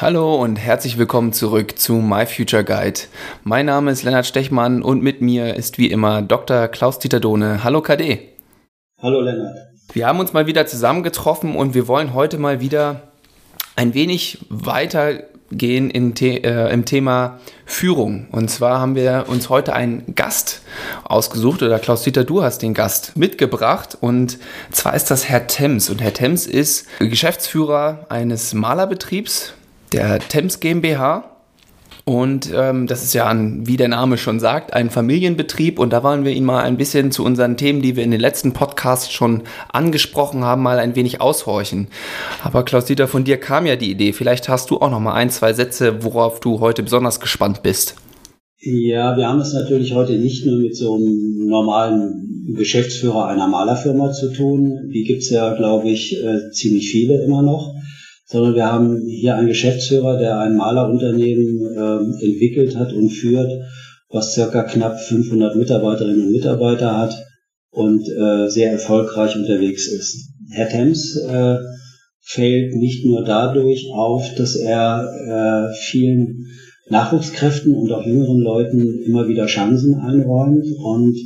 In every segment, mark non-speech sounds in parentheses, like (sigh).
Hallo und herzlich willkommen zurück zu My Future Guide. Mein Name ist Lennart Stechmann und mit mir ist wie immer Dr. Klaus-Dieter Dohne. Hallo KD. Hallo Lennart. Wir haben uns mal wieder zusammengetroffen und wir wollen heute mal wieder ein wenig weitergehen in The äh, im Thema Führung. Und zwar haben wir uns heute einen Gast ausgesucht, oder Klaus-Dieter, du hast den Gast mitgebracht. Und zwar ist das Herr Thames. Und Herr Thames ist Geschäftsführer eines Malerbetriebs, der Thames GmbH. Und ähm, das ist ja, ein, wie der Name schon sagt, ein Familienbetrieb. Und da wollen wir ihn mal ein bisschen zu unseren Themen, die wir in den letzten Podcasts schon angesprochen haben, mal ein wenig aushorchen. Aber Klaus-Dieter, von dir kam ja die Idee. Vielleicht hast du auch noch mal ein, zwei Sätze, worauf du heute besonders gespannt bist. Ja, wir haben es natürlich heute nicht nur mit so einem normalen Geschäftsführer einer Malerfirma zu tun. Die gibt's ja, glaube ich, äh, ziemlich viele immer noch sondern wir haben hier einen Geschäftsführer, der ein Malerunternehmen äh, entwickelt hat und führt, was circa knapp 500 Mitarbeiterinnen und Mitarbeiter hat und äh, sehr erfolgreich unterwegs ist. Herr Thames äh, fällt nicht nur dadurch auf, dass er äh, vielen Nachwuchskräften und auch jüngeren Leuten immer wieder Chancen einräumt. Und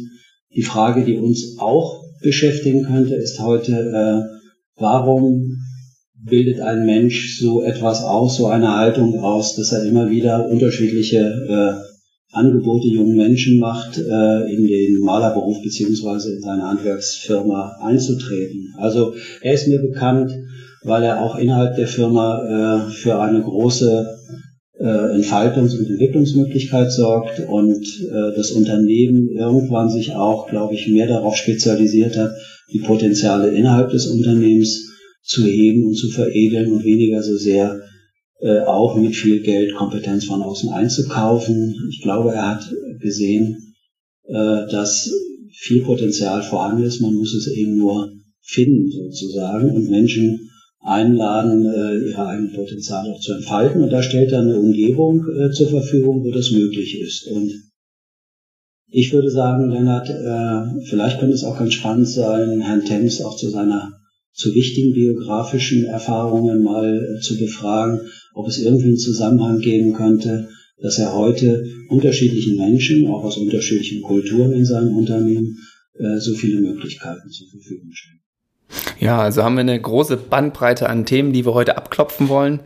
die Frage, die uns auch beschäftigen könnte, ist heute, äh, warum bildet ein Mensch so etwas aus, so eine Haltung aus, dass er immer wieder unterschiedliche äh, Angebote jungen Menschen macht, äh, in den Malerberuf beziehungsweise in seine Handwerksfirma einzutreten. Also er ist mir bekannt, weil er auch innerhalb der Firma äh, für eine große äh, Entfaltungs- und Entwicklungsmöglichkeit sorgt und äh, das Unternehmen irgendwann sich auch, glaube ich, mehr darauf spezialisiert hat, die Potenziale innerhalb des Unternehmens zu heben und zu veredeln und weniger so sehr äh, auch mit viel Geld Kompetenz von außen einzukaufen. Ich glaube, er hat gesehen, äh, dass viel Potenzial vorhanden ist. Man muss es eben nur finden sozusagen und Menschen einladen, äh, ihre eigenen Potenziale auch zu entfalten. Und da stellt er eine Umgebung äh, zur Verfügung, wo das möglich ist. Und ich würde sagen, Lennart, äh, vielleicht könnte es auch ganz spannend sein, Herrn Thames auch zu seiner zu wichtigen biografischen Erfahrungen mal äh, zu befragen, ob es irgendwie einen Zusammenhang geben könnte, dass er heute unterschiedlichen Menschen, auch aus unterschiedlichen Kulturen in seinem Unternehmen, äh, so viele Möglichkeiten zur Verfügung stellt. Ja, also haben wir eine große Bandbreite an Themen, die wir heute abklopfen wollen.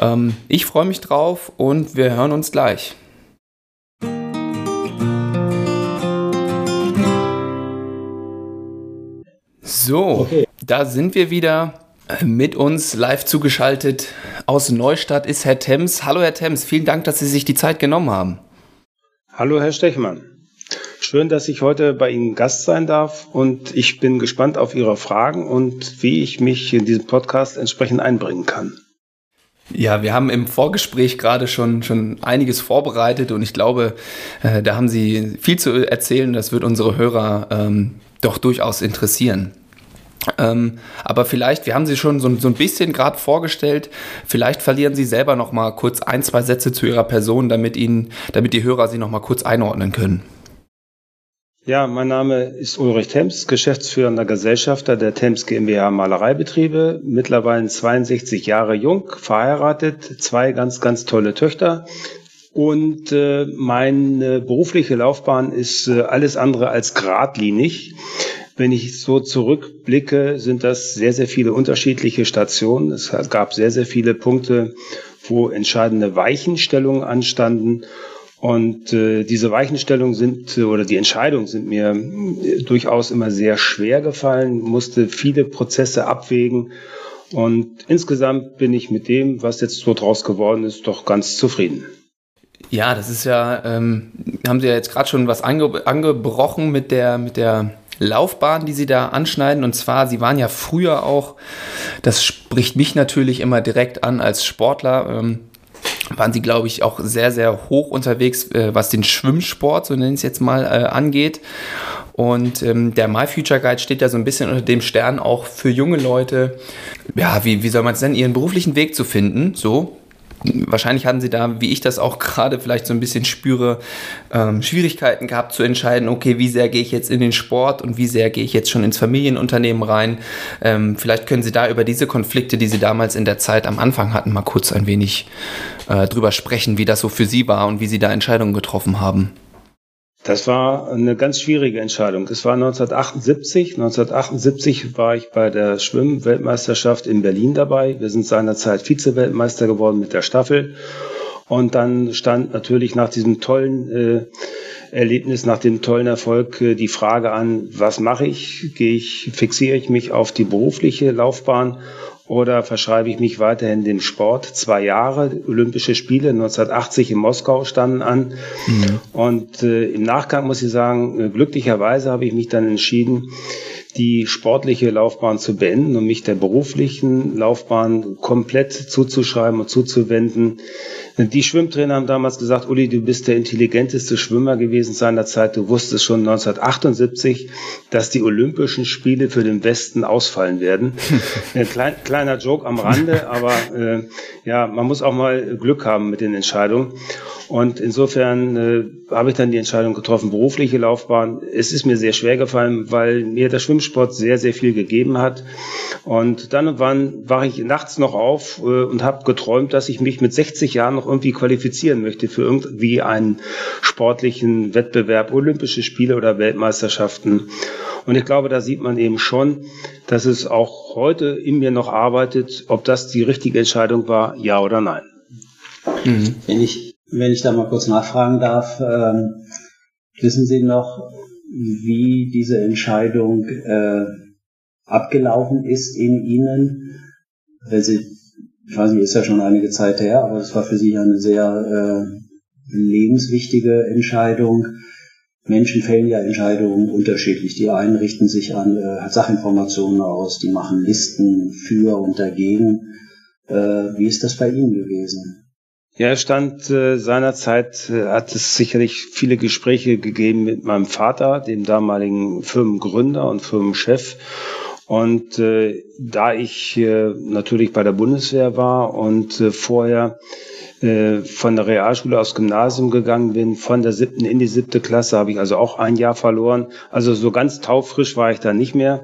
Ähm, ich freue mich drauf und wir hören uns gleich. So, okay. Da sind wir wieder. Mit uns live zugeschaltet aus Neustadt ist Herr Thames. Hallo Herr Thames, vielen Dank, dass Sie sich die Zeit genommen haben. Hallo Herr Stechmann. Schön, dass ich heute bei Ihnen Gast sein darf und ich bin gespannt auf Ihre Fragen und wie ich mich in diesem Podcast entsprechend einbringen kann. Ja, wir haben im Vorgespräch gerade schon, schon einiges vorbereitet und ich glaube, äh, da haben Sie viel zu erzählen. Das wird unsere Hörer ähm, doch durchaus interessieren. Ähm, aber vielleicht, wir haben Sie schon so, so ein bisschen gerade vorgestellt, vielleicht verlieren Sie selber noch mal kurz ein, zwei Sätze zu Ihrer Person, damit, Ihnen, damit die Hörer Sie noch mal kurz einordnen können. Ja, mein Name ist Ulrich Temps, geschäftsführender Gesellschafter der Temps GmbH Malereibetriebe, mittlerweile 62 Jahre jung, verheiratet, zwei ganz, ganz tolle Töchter. Und äh, meine berufliche Laufbahn ist äh, alles andere als geradlinig. Wenn ich so zurückblicke, sind das sehr, sehr viele unterschiedliche Stationen. Es gab sehr, sehr viele Punkte, wo entscheidende Weichenstellungen anstanden. Und äh, diese Weichenstellungen sind oder die Entscheidungen sind mir äh, durchaus immer sehr schwer gefallen, musste viele Prozesse abwägen. Und insgesamt bin ich mit dem, was jetzt so draus geworden ist, doch ganz zufrieden. Ja, das ist ja, ähm, haben Sie ja jetzt gerade schon was ange angebrochen mit der, mit der Laufbahn, die Sie da anschneiden. Und zwar, Sie waren ja früher auch, das spricht mich natürlich immer direkt an als Sportler, ähm, waren Sie, glaube ich, auch sehr, sehr hoch unterwegs, äh, was den Schwimmsport, so nenne ich es jetzt mal, äh, angeht. Und ähm, der My Future Guide steht da so ein bisschen unter dem Stern auch für junge Leute, ja, wie, wie soll man es nennen, ihren beruflichen Weg zu finden, so. Wahrscheinlich hatten Sie da, wie ich das auch (laughs) gerade vielleicht so ein bisschen spüre, ähm, Schwierigkeiten gehabt zu entscheiden, okay, wie sehr gehe ich jetzt in den Sport und wie sehr gehe ich jetzt schon ins Familienunternehmen rein. Ähm, vielleicht können Sie da über diese Konflikte, die Sie damals in der Zeit am Anfang hatten, mal kurz ein wenig äh, drüber sprechen, wie das so für Sie war und wie Sie da Entscheidungen getroffen haben. Das war eine ganz schwierige Entscheidung. Das war 1978. 1978 war ich bei der Schwimmweltmeisterschaft in Berlin dabei. Wir sind seinerzeit Vize-Weltmeister geworden mit der Staffel. Und dann stand natürlich nach diesem tollen äh, Erlebnis, nach dem tollen Erfolg äh, die Frage an, was mache ich? Gehe ich, fixiere ich mich auf die berufliche Laufbahn oder verschreibe ich mich weiterhin dem Sport? Zwei Jahre, Olympische Spiele 1980 in Moskau standen an. Mhm. Und äh, im Nachgang muss ich sagen, äh, glücklicherweise habe ich mich dann entschieden, die sportliche Laufbahn zu beenden und mich der beruflichen Laufbahn komplett zuzuschreiben und zuzuwenden. Die Schwimmtrainer haben damals gesagt, Uli, du bist der intelligenteste Schwimmer gewesen seiner Zeit. Du wusstest schon 1978, dass die Olympischen Spiele für den Westen ausfallen werden. Ein (laughs) klein, kleiner Joke am Rande, aber äh, ja, man muss auch mal Glück haben mit den Entscheidungen. Und insofern äh, habe ich dann die Entscheidung getroffen, berufliche Laufbahn. Es ist mir sehr schwer gefallen, weil mir der Schwimmsport sehr, sehr viel gegeben hat. Und dann und wann wache ich nachts noch auf äh, und habe geträumt, dass ich mich mit 60 Jahren noch irgendwie qualifizieren möchte für irgendwie einen sportlichen Wettbewerb, Olympische Spiele oder Weltmeisterschaften. Und ich glaube, da sieht man eben schon, dass es auch heute in mir noch arbeitet, ob das die richtige Entscheidung war, ja oder nein. Mhm. Wenn ich wenn ich da mal kurz nachfragen darf, ähm, wissen Sie noch, wie diese Entscheidung äh, abgelaufen ist in Ihnen? Weil Sie, ich weiß nicht, ist ja schon einige Zeit her, aber es war für Sie ja eine sehr äh, lebenswichtige Entscheidung. Menschen fällen ja Entscheidungen unterschiedlich. Die einen richten sich an äh, Sachinformationen aus, die machen Listen für und dagegen. Äh, wie ist das bei Ihnen gewesen? Ja, er stand äh, seinerzeit, äh, hat es sicherlich viele Gespräche gegeben mit meinem Vater, dem damaligen Firmengründer und Firmenchef. Und äh, da ich äh, natürlich bei der Bundeswehr war und äh, vorher äh, von der Realschule aufs Gymnasium gegangen bin, von der siebten in die siebte Klasse, habe ich also auch ein Jahr verloren. Also so ganz taufrisch war ich da nicht mehr.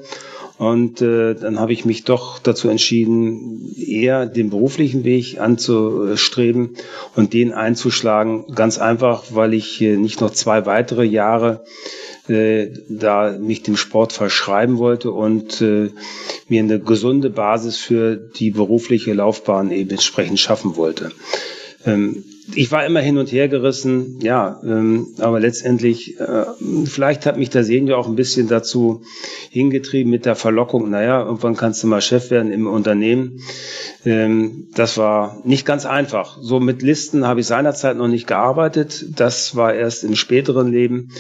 Und äh, dann habe ich mich doch dazu entschieden, eher den beruflichen Weg anzustreben und den einzuschlagen. Ganz einfach, weil ich äh, nicht noch zwei weitere Jahre äh, da mich dem Sport verschreiben wollte und äh, mir eine gesunde Basis für die berufliche Laufbahn eben entsprechend schaffen wollte. Ähm, ich war immer hin und her gerissen, ja, ähm, aber letztendlich, äh, vielleicht hat mich der Senior auch ein bisschen dazu hingetrieben mit der Verlockung, naja, irgendwann kannst du mal Chef werden im Unternehmen. Ähm, das war nicht ganz einfach. So mit Listen habe ich seinerzeit noch nicht gearbeitet. Das war erst im späteren Leben,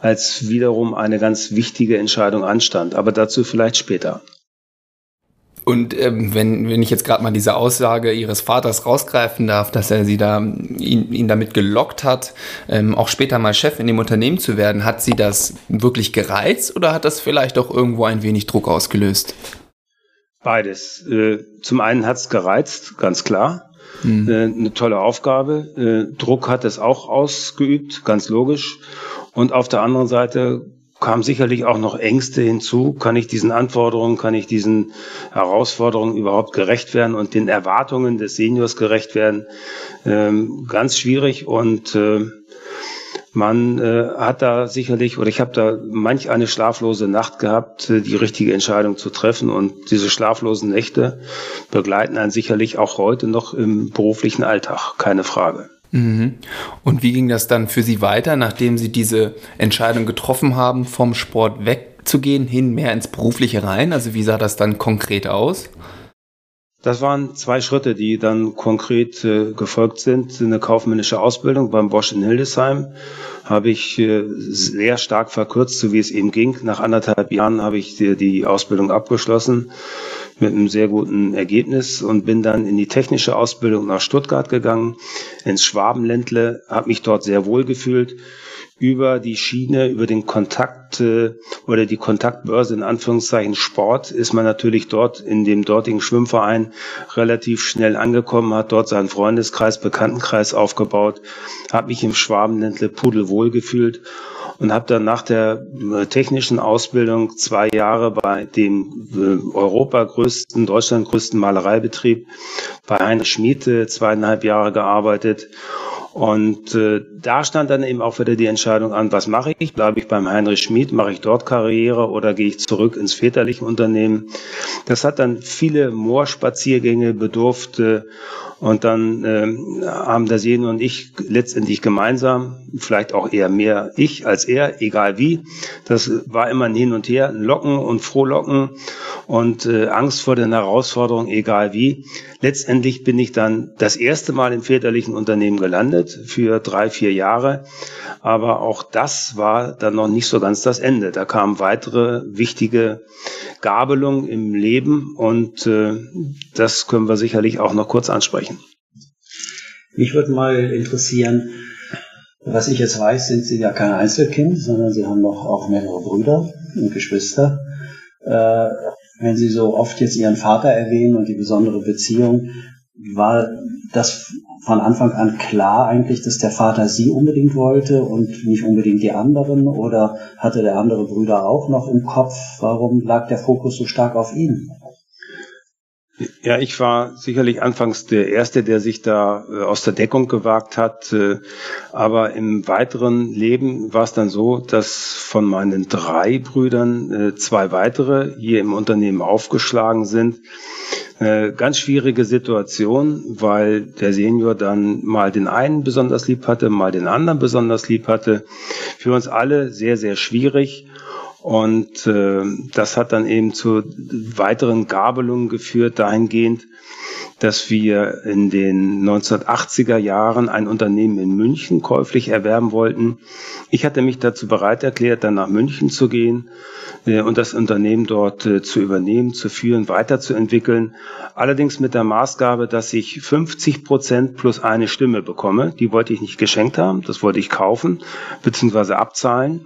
als wiederum eine ganz wichtige Entscheidung anstand. Aber dazu vielleicht später. Und ähm, wenn, wenn ich jetzt gerade mal diese Aussage ihres Vaters rausgreifen darf, dass er sie da ihn, ihn damit gelockt hat, ähm, auch später mal Chef in dem Unternehmen zu werden, hat sie das wirklich gereizt oder hat das vielleicht auch irgendwo ein wenig Druck ausgelöst? Beides. Äh, zum einen hat es gereizt, ganz klar. Mhm. Äh, eine tolle Aufgabe. Äh, Druck hat es auch ausgeübt, ganz logisch. Und auf der anderen Seite kam sicherlich auch noch Ängste hinzu. Kann ich diesen Anforderungen, kann ich diesen Herausforderungen überhaupt gerecht werden und den Erwartungen des Seniors gerecht werden? Ähm, ganz schwierig und äh, man äh, hat da sicherlich, oder ich habe da manch eine schlaflose Nacht gehabt, äh, die richtige Entscheidung zu treffen. Und diese schlaflosen Nächte begleiten einen sicherlich auch heute noch im beruflichen Alltag, keine Frage. Mhm. Und wie ging das dann für Sie weiter, nachdem Sie diese Entscheidung getroffen haben, vom Sport wegzugehen, hin mehr ins Berufliche rein? Also wie sah das dann konkret aus? Das waren zwei Schritte, die dann konkret äh, gefolgt sind. Eine kaufmännische Ausbildung beim Bosch in Hildesheim habe ich äh, sehr stark verkürzt, so wie es eben ging. Nach anderthalb Jahren habe ich die, die Ausbildung abgeschlossen mit einem sehr guten Ergebnis und bin dann in die technische Ausbildung nach Stuttgart gegangen, ins Schwabenländle, habe mich dort sehr wohl gefühlt. Über die Schiene, über den Kontakt äh, oder die Kontaktbörse in Anführungszeichen Sport ist man natürlich dort in dem dortigen Schwimmverein relativ schnell angekommen, hat dort seinen Freundeskreis, Bekanntenkreis aufgebaut, hat mich im Schwabenländle pudelwohl gefühlt und habe dann nach der äh, technischen Ausbildung zwei Jahre bei dem äh, Europa größten, Deutschland größten Malereibetrieb bei Heinrich Schmid zweieinhalb Jahre gearbeitet und äh, da stand dann eben auch wieder die Entscheidung an, was mache ich? Bleibe ich beim Heinrich Schmid, mache ich dort Karriere oder gehe ich zurück ins väterliche Unternehmen? Das hat dann viele Moorspaziergänge bedurft. Und dann äh, haben der Sehne und ich letztendlich gemeinsam, vielleicht auch eher mehr ich als er, egal wie. Das war immer ein Hin und Her, ein Locken und Frohlocken und äh, Angst vor den Herausforderungen, egal wie. Letztendlich bin ich dann das erste Mal im väterlichen Unternehmen gelandet für drei, vier Jahre. Aber auch das war dann noch nicht so ganz das Ende. Da kamen weitere wichtige Gabelungen im Leben und äh, das können wir sicherlich auch noch kurz ansprechen. Mich würde mal interessieren, was ich jetzt weiß, sind Sie ja kein Einzelkind, sondern Sie haben noch auch mehrere Brüder und Geschwister. Äh, wenn Sie so oft jetzt Ihren Vater erwähnen und die besondere Beziehung, war das von Anfang an klar eigentlich, dass der Vater Sie unbedingt wollte und nicht unbedingt die anderen? Oder hatte der andere Brüder auch noch im Kopf? Warum lag der Fokus so stark auf ihn? Ja, ich war sicherlich anfangs der Erste, der sich da äh, aus der Deckung gewagt hat. Äh, aber im weiteren Leben war es dann so, dass von meinen drei Brüdern äh, zwei weitere hier im Unternehmen aufgeschlagen sind. Ganz schwierige Situation, weil der Senior dann mal den einen besonders lieb hatte, mal den anderen besonders lieb hatte. Für uns alle sehr, sehr schwierig. Und äh, das hat dann eben zu weiteren Gabelungen geführt, dahingehend, dass wir in den 1980er Jahren ein Unternehmen in München käuflich erwerben wollten. Ich hatte mich dazu bereit erklärt, dann nach München zu gehen äh, und das Unternehmen dort äh, zu übernehmen, zu führen, weiterzuentwickeln. Allerdings mit der Maßgabe, dass ich 50 Prozent plus eine Stimme bekomme. Die wollte ich nicht geschenkt haben, das wollte ich kaufen bzw. abzahlen.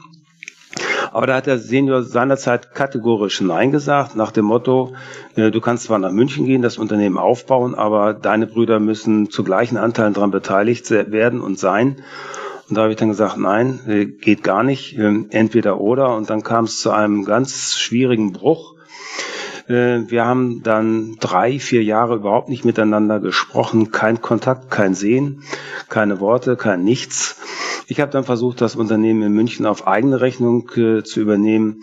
Aber da hat der Senior seinerzeit kategorisch Nein gesagt, nach dem Motto, äh, du kannst zwar nach München gehen, das Unternehmen aufbauen, aber deine Brüder müssen zu gleichen Anteilen daran beteiligt werden und sein. Und da habe ich dann gesagt, nein, äh, geht gar nicht, ähm, entweder oder. Und dann kam es zu einem ganz schwierigen Bruch. Äh, wir haben dann drei, vier Jahre überhaupt nicht miteinander gesprochen, kein Kontakt, kein Sehen, keine Worte, kein Nichts. Ich habe dann versucht, das Unternehmen in München auf eigene Rechnung äh, zu übernehmen,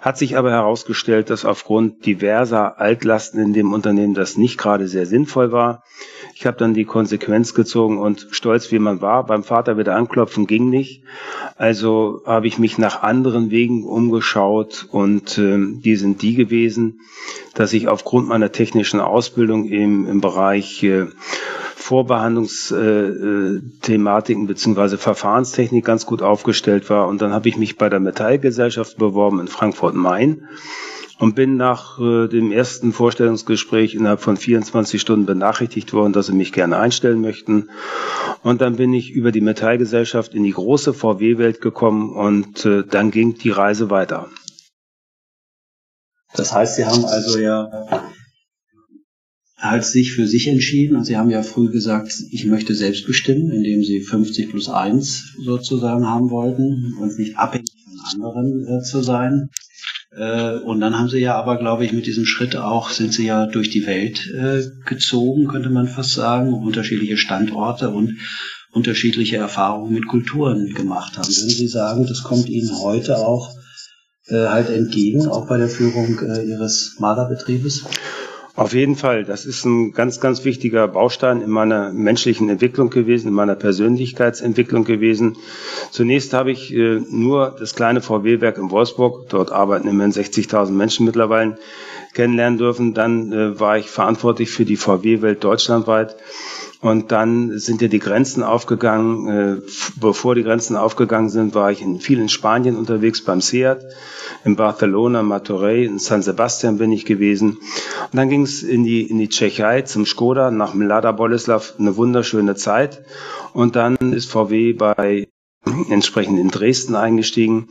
hat sich aber herausgestellt, dass aufgrund diverser Altlasten in dem Unternehmen das nicht gerade sehr sinnvoll war. Ich habe dann die Konsequenz gezogen und stolz wie man war, beim Vater wieder anklopfen ging nicht. Also habe ich mich nach anderen Wegen umgeschaut und äh, die sind die gewesen, dass ich aufgrund meiner technischen Ausbildung im, im Bereich äh, Vorbehandlungsthematiken äh, beziehungsweise Verfahrenstechnik ganz gut aufgestellt war. Und dann habe ich mich bei der Metallgesellschaft beworben in Frankfurt-Main und bin nach äh, dem ersten Vorstellungsgespräch innerhalb von 24 Stunden benachrichtigt worden, dass sie mich gerne einstellen möchten. Und dann bin ich über die Metallgesellschaft in die große VW-Welt gekommen und äh, dann ging die Reise weiter. Das heißt, Sie haben also ja halt sich für sich entschieden und Sie haben ja früh gesagt, ich möchte selbst bestimmen, indem Sie 50 plus 1 sozusagen haben wollten und nicht abhängig von anderen äh, zu sein. Äh, und dann haben Sie ja aber, glaube ich, mit diesem Schritt auch, sind Sie ja durch die Welt äh, gezogen, könnte man fast sagen, unterschiedliche Standorte und unterschiedliche Erfahrungen mit Kulturen gemacht haben. Würden Sie sagen, das kommt Ihnen heute auch äh, halt entgegen, auch bei der Führung Ihres Malerbetriebes? Auf jeden Fall. Das ist ein ganz, ganz wichtiger Baustein in meiner menschlichen Entwicklung gewesen, in meiner Persönlichkeitsentwicklung gewesen. Zunächst habe ich äh, nur das kleine VW-Werk in Wolfsburg, dort arbeiten immerhin 60.000 Menschen mittlerweile, kennenlernen dürfen. Dann äh, war ich verantwortlich für die VW-Welt deutschlandweit. Und dann sind ja die Grenzen aufgegangen. Äh, bevor die Grenzen aufgegangen sind, war ich in vielen Spanien unterwegs beim SEAT, in Barcelona, Martorell, in San Sebastian bin ich gewesen. Und dann ging es in die, in die Tschechei zum Skoda nach Mlada Boleslav, eine wunderschöne Zeit. Und dann ist VW bei entsprechend in Dresden eingestiegen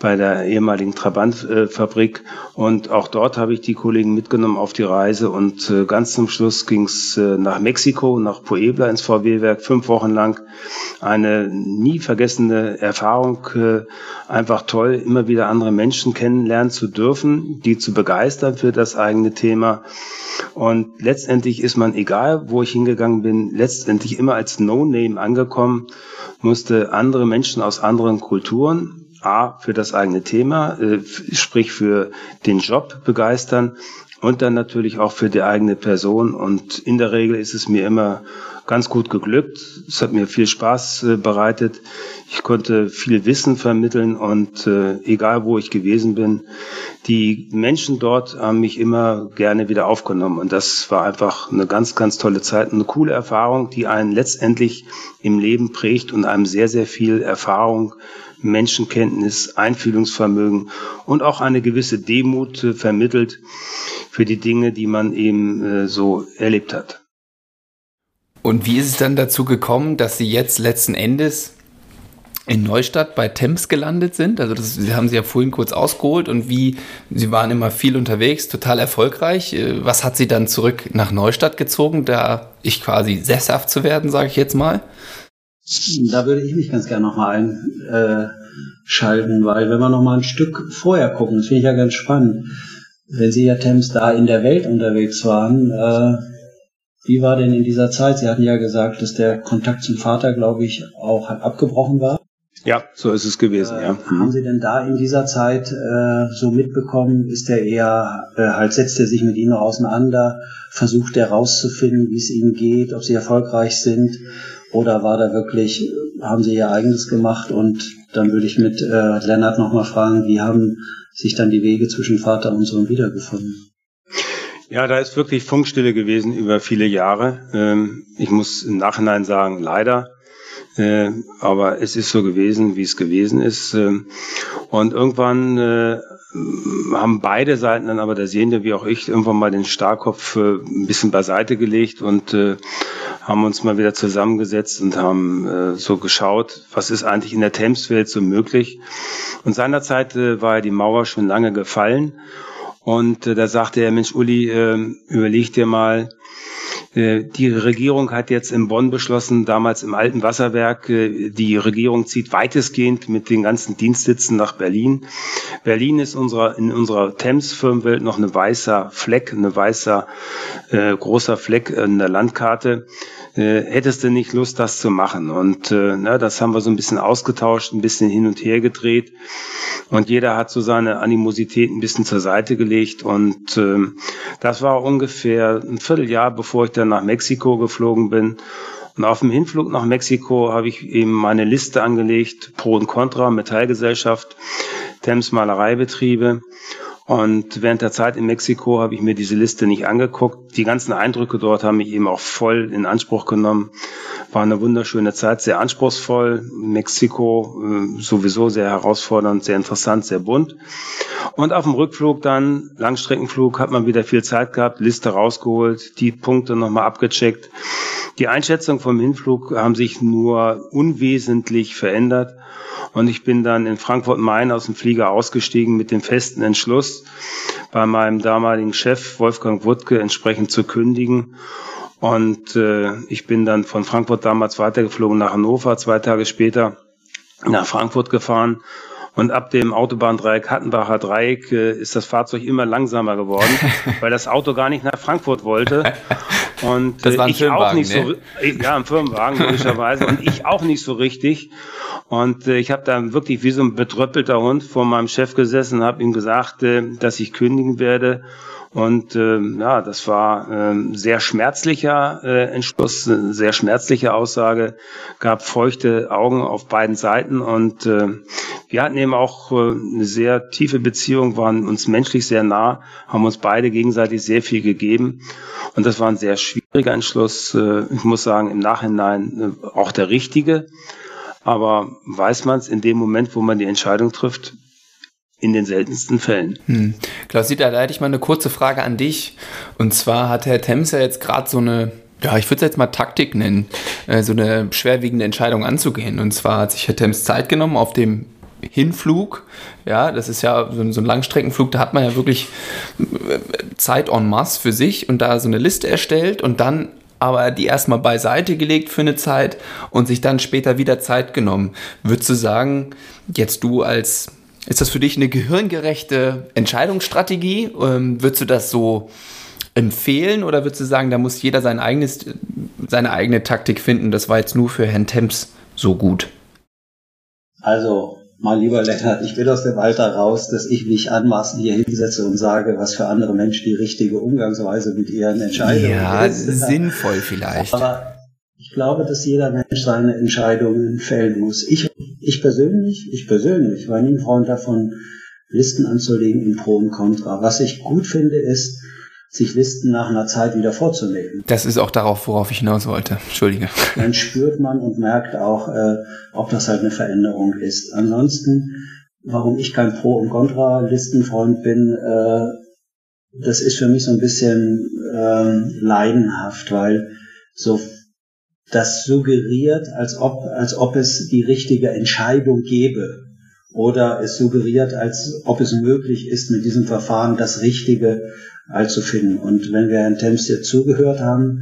bei der ehemaligen Trabant-Fabrik und auch dort habe ich die Kollegen mitgenommen auf die Reise und äh, ganz zum Schluss ging es äh, nach Mexiko, nach Puebla ins VW-Werk, fünf Wochen lang. Eine nie vergessene Erfahrung, äh, einfach toll, immer wieder andere Menschen kennenlernen zu dürfen, die zu begeistern für das eigene Thema. Und letztendlich ist man, egal wo ich hingegangen bin, letztendlich immer als No-Name angekommen musste andere Menschen aus anderen Kulturen A, für das eigene Thema, äh, sprich für den Job begeistern und dann natürlich auch für die eigene Person. Und in der Regel ist es mir immer ganz gut geglückt. Es hat mir viel Spaß äh, bereitet. Ich konnte viel Wissen vermitteln und äh, egal wo ich gewesen bin, die Menschen dort haben mich immer gerne wieder aufgenommen. Und das war einfach eine ganz, ganz tolle Zeit, eine coole Erfahrung, die einen letztendlich im Leben prägt und einem sehr, sehr viel Erfahrung Menschenkenntnis, Einfühlungsvermögen und auch eine gewisse Demut äh, vermittelt für die Dinge, die man eben äh, so erlebt hat. Und wie ist es dann dazu gekommen, dass Sie jetzt letzten Endes in Neustadt bei Thames gelandet sind? Also das haben Sie ja vorhin kurz ausgeholt und wie Sie waren immer viel unterwegs, total erfolgreich. Äh, was hat Sie dann zurück nach Neustadt gezogen, da ich quasi sesshaft zu werden, sage ich jetzt mal? Da würde ich mich ganz gerne nochmal einschalten, weil wenn wir nochmal ein Stück vorher gucken, das finde ich ja ganz spannend. Wenn Sie ja Thames da in der Welt unterwegs waren, äh, wie war denn in dieser Zeit? Sie hatten ja gesagt, dass der Kontakt zum Vater, glaube ich, auch abgebrochen war. Ja, so ist es gewesen, äh, ja. Haben Sie denn da in dieser Zeit äh, so mitbekommen, ist er eher, äh, halt setzt er sich mit Ihnen auseinander, versucht er rauszufinden, wie es Ihnen geht, ob Sie erfolgreich sind, oder war da wirklich, haben Sie Ihr eigenes gemacht? Und dann würde ich mit äh, Lennart nochmal fragen, wie haben sich dann die Wege zwischen Vater und Sohn wiedergefunden? Ja, da ist wirklich Funkstille gewesen über viele Jahre. Ähm, ich muss im Nachhinein sagen, leider. Äh, aber es ist so gewesen, wie es gewesen ist. Ähm, und irgendwann äh, haben beide Seiten dann aber der Sehende wie auch ich irgendwann mal den Starkopf äh, ein bisschen beiseite gelegt und haben uns mal wieder zusammengesetzt und haben so geschaut, was ist eigentlich in der Thameswelt so möglich. Und seinerzeit war ja die Mauer schon lange gefallen und da sagte er, Mensch, Uli, überleg dir mal, äh, die Regierung hat jetzt in Bonn beschlossen, damals im alten Wasserwerk, äh, die Regierung zieht weitestgehend mit den ganzen Dienstsitzen nach Berlin. Berlin ist unserer, in unserer Thames-Firmenwelt noch ein weißer Fleck, ein weißer äh, großer Fleck in der Landkarte. Äh, hättest du nicht Lust, das zu machen? Und äh, na, das haben wir so ein bisschen ausgetauscht, ein bisschen hin und her gedreht. Und jeder hat so seine Animosität ein bisschen zur Seite gelegt. Und äh, das war ungefähr ein Vierteljahr, bevor ich dann nach Mexiko geflogen bin. Und auf dem Hinflug nach Mexiko habe ich eben meine Liste angelegt, Pro und Contra, Metallgesellschaft, Thames Malereibetriebe. Und während der Zeit in Mexiko habe ich mir diese Liste nicht angeguckt. Die ganzen Eindrücke dort haben mich eben auch voll in Anspruch genommen. War eine wunderschöne Zeit, sehr anspruchsvoll. Mexiko äh, sowieso sehr herausfordernd, sehr interessant, sehr bunt. Und auf dem Rückflug dann, Langstreckenflug, hat man wieder viel Zeit gehabt, Liste rausgeholt, die Punkte nochmal abgecheckt. Die Einschätzung vom Hinflug haben sich nur unwesentlich verändert. Und ich bin dann in Frankfurt-Main aus dem Flieger ausgestiegen mit dem festen Entschluss, bei meinem damaligen Chef Wolfgang Wuttke entsprechend zu kündigen. Und äh, ich bin dann von Frankfurt damals weitergeflogen nach Hannover, zwei Tage später nach Frankfurt gefahren. Und ab dem Autobahndreieck Hattenbacher Dreieck äh, ist das Fahrzeug immer langsamer geworden, (laughs) weil das Auto gar nicht nach Frankfurt wollte. Und das war ein ich auch nicht ne? so, ja, ein Firmenwagen logischerweise und ich auch nicht so richtig. Und äh, ich habe da wirklich wie so ein betröppelter Hund vor meinem Chef gesessen und habe ihm gesagt, äh, dass ich kündigen werde. Und äh, ja, das war äh, sehr schmerzlicher äh, Entschluss, sehr schmerzliche Aussage, gab feuchte Augen auf beiden Seiten und äh, wir hatten eben auch äh, eine sehr tiefe Beziehung, waren uns menschlich sehr nah, haben uns beide gegenseitig sehr viel gegeben und das war ein sehr schwieriger Entschluss. Äh, ich muss sagen, im Nachhinein äh, auch der richtige. Aber weiß man es in dem Moment, wo man die Entscheidung trifft, in den seltensten Fällen. Hm. Klaus, da hätte ich mal eine kurze Frage an dich. Und zwar hat Herr Thames ja jetzt gerade so eine ja, ich würde es jetzt mal Taktik nennen, äh, so eine schwerwiegende Entscheidung anzugehen. Und zwar hat sich Herr Thames Zeit genommen auf dem Hinflug. Ja, das ist ja so ein, so ein Langstreckenflug, da hat man ja wirklich äh, Zeit en masse für sich und da so eine Liste erstellt und dann aber die erstmal beiseite gelegt für eine Zeit und sich dann später wieder Zeit genommen. Würdest du sagen, jetzt du als, ist das für dich eine gehirngerechte Entscheidungsstrategie? Ähm, würdest du das so empfehlen oder würdest du sagen, da muss jeder sein eigenes, seine eigene Taktik finden? Das war jetzt nur für Herrn Temps so gut. Also, mein lieber Lennart, ich bin aus dem Alter raus, dass ich mich anmaßen hier hinsetze und sage, was für andere Menschen die richtige Umgangsweise mit ihren Entscheidungen ja, ist. Ja, sinnvoll vielleicht. Aber ich glaube, dass jeder Mensch seine Entscheidungen fällen muss. Ich, ich persönlich, ich persönlich war nie ein Freund davon, Listen anzulegen in Pro und Contra. Was ich gut finde, ist, sich Listen nach einer Zeit wieder vorzunehmen. Das ist auch darauf, worauf ich hinaus wollte. Entschuldige. Dann spürt man und merkt auch, äh, ob das halt eine Veränderung ist. Ansonsten, warum ich kein Pro- und Contra-Listenfreund bin, äh, das ist für mich so ein bisschen äh, leidenhaft, weil so das suggeriert, als ob, als ob es die richtige Entscheidung gäbe. Oder es suggeriert, als ob es möglich ist, mit diesem Verfahren das Richtige allzu finden. Und wenn wir Herrn Temps jetzt zugehört haben,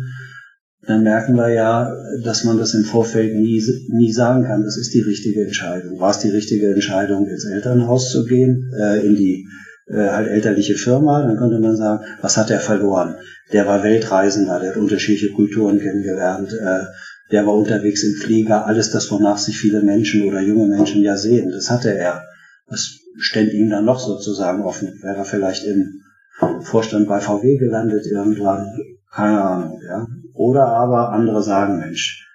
dann merken wir ja, dass man das im Vorfeld nie, nie sagen kann, das ist die richtige Entscheidung. War es die richtige Entscheidung, ins Elternhaus zu gehen, äh, in die äh, halt elterliche Firma, dann könnte man sagen, was hat er verloren? Der war Weltreisender, der hat unterschiedliche Kulturen kennengelernt, äh, der war unterwegs im Flieger, alles das, wonach sich viele Menschen oder junge Menschen ja sehen, das hatte er. Das stände ihm dann noch sozusagen offen. Wäre er vielleicht im Vorstand bei VW gelandet irgendwann, keine Ahnung, ja. Oder aber andere sagen, Mensch,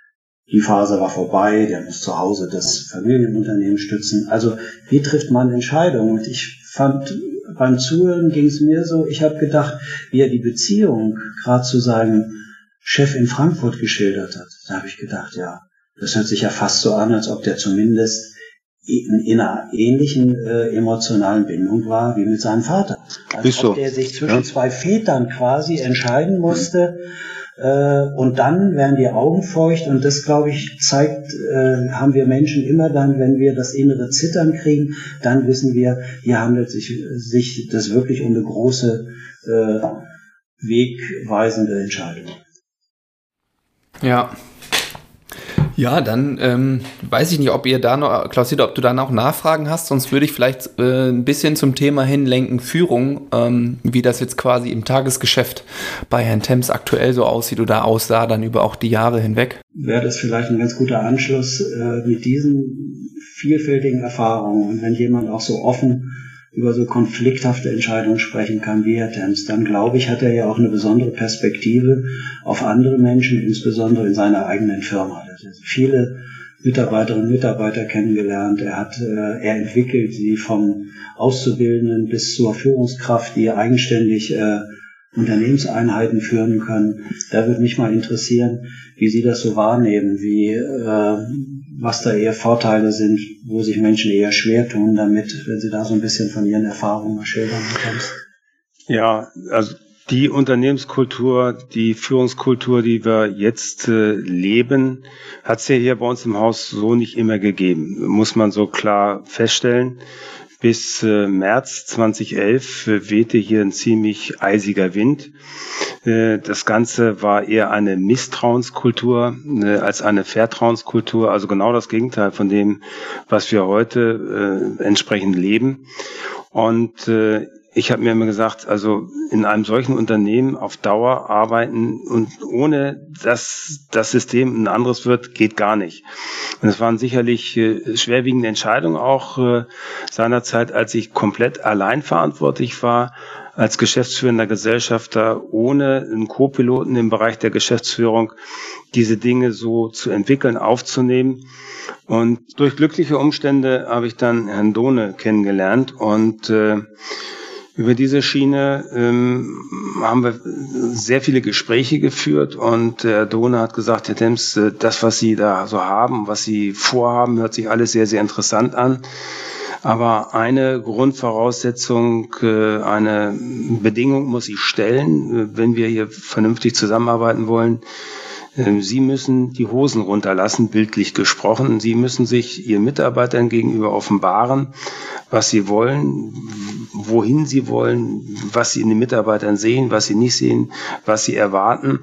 die Phase war vorbei, der muss zu Hause das Familienunternehmen stützen. Also wie trifft man Entscheidungen? Und ich fand, beim Zuhören ging es mir so, ich habe gedacht, wie er die Beziehung gerade zu seinem Chef in Frankfurt geschildert hat. Da habe ich gedacht, ja, das hört sich ja fast so an, als ob der zumindest in einer ähnlichen äh, emotionalen Bindung war wie mit seinem Vater. Als Ist ob so. der sich zwischen ja. zwei Vätern quasi entscheiden musste. Äh, und dann werden die Augen feucht und das, glaube ich, zeigt, äh, haben wir Menschen immer dann, wenn wir das innere Zittern kriegen, dann wissen wir, hier handelt sich, sich das wirklich um eine große, äh, wegweisende Entscheidung. Ja, ja, dann ähm, weiß ich nicht, ob ihr da noch, Klaus, ob du da noch Nachfragen hast, sonst würde ich vielleicht äh, ein bisschen zum Thema hinlenken, Führung, ähm, wie das jetzt quasi im Tagesgeschäft bei Herrn Thames aktuell so aussieht oder aussah, dann über auch die Jahre hinweg. Wäre das vielleicht ein ganz guter Anschluss äh, mit diesen vielfältigen Erfahrungen. Und wenn jemand auch so offen über so konflikthafte Entscheidungen sprechen kann wie Herr Thames, dann glaube ich, hat er ja auch eine besondere Perspektive auf andere Menschen, insbesondere in seiner eigenen Firma. Viele Mitarbeiterinnen und Mitarbeiter kennengelernt. Er hat, äh, er entwickelt sie vom Auszubildenden bis zur Führungskraft, die eigenständig äh, Unternehmenseinheiten führen können. Da würde mich mal interessieren, wie Sie das so wahrnehmen, wie äh, was da eher Vorteile sind, wo sich Menschen eher schwer tun damit, wenn Sie da so ein bisschen von Ihren Erfahrungen schildern können. Ja, also die Unternehmenskultur, die Führungskultur, die wir jetzt äh, leben, hat es ja hier bei uns im Haus so nicht immer gegeben, muss man so klar feststellen. Bis äh, März 2011 äh, wehte hier ein ziemlich eisiger Wind. Äh, das Ganze war eher eine Misstrauenskultur äh, als eine Vertrauenskultur, also genau das Gegenteil von dem, was wir heute äh, entsprechend leben. Und ich habe mir immer gesagt, also in einem solchen Unternehmen auf Dauer arbeiten und ohne dass das System ein anderes wird, geht gar nicht. Und es waren sicherlich äh, schwerwiegende Entscheidungen auch äh, seinerzeit, als ich komplett allein verantwortlich war als geschäftsführender Gesellschafter ohne einen Co-Piloten im Bereich der Geschäftsführung diese Dinge so zu entwickeln, aufzunehmen. Und durch glückliche Umstände habe ich dann Herrn Dohne kennengelernt und äh, über diese Schiene ähm, haben wir sehr viele Gespräche geführt und Herr Dohne hat gesagt, Herr Dems, äh, das, was Sie da so haben, was Sie vorhaben, hört sich alles sehr, sehr interessant an. Aber eine Grundvoraussetzung, äh, eine Bedingung muss ich stellen, äh, wenn wir hier vernünftig zusammenarbeiten wollen. Ähm, Sie müssen die Hosen runterlassen, bildlich gesprochen. Sie müssen sich Ihren Mitarbeitern gegenüber offenbaren, was Sie wollen, wohin Sie wollen, was Sie in den Mitarbeitern sehen, was Sie nicht sehen, was Sie erwarten.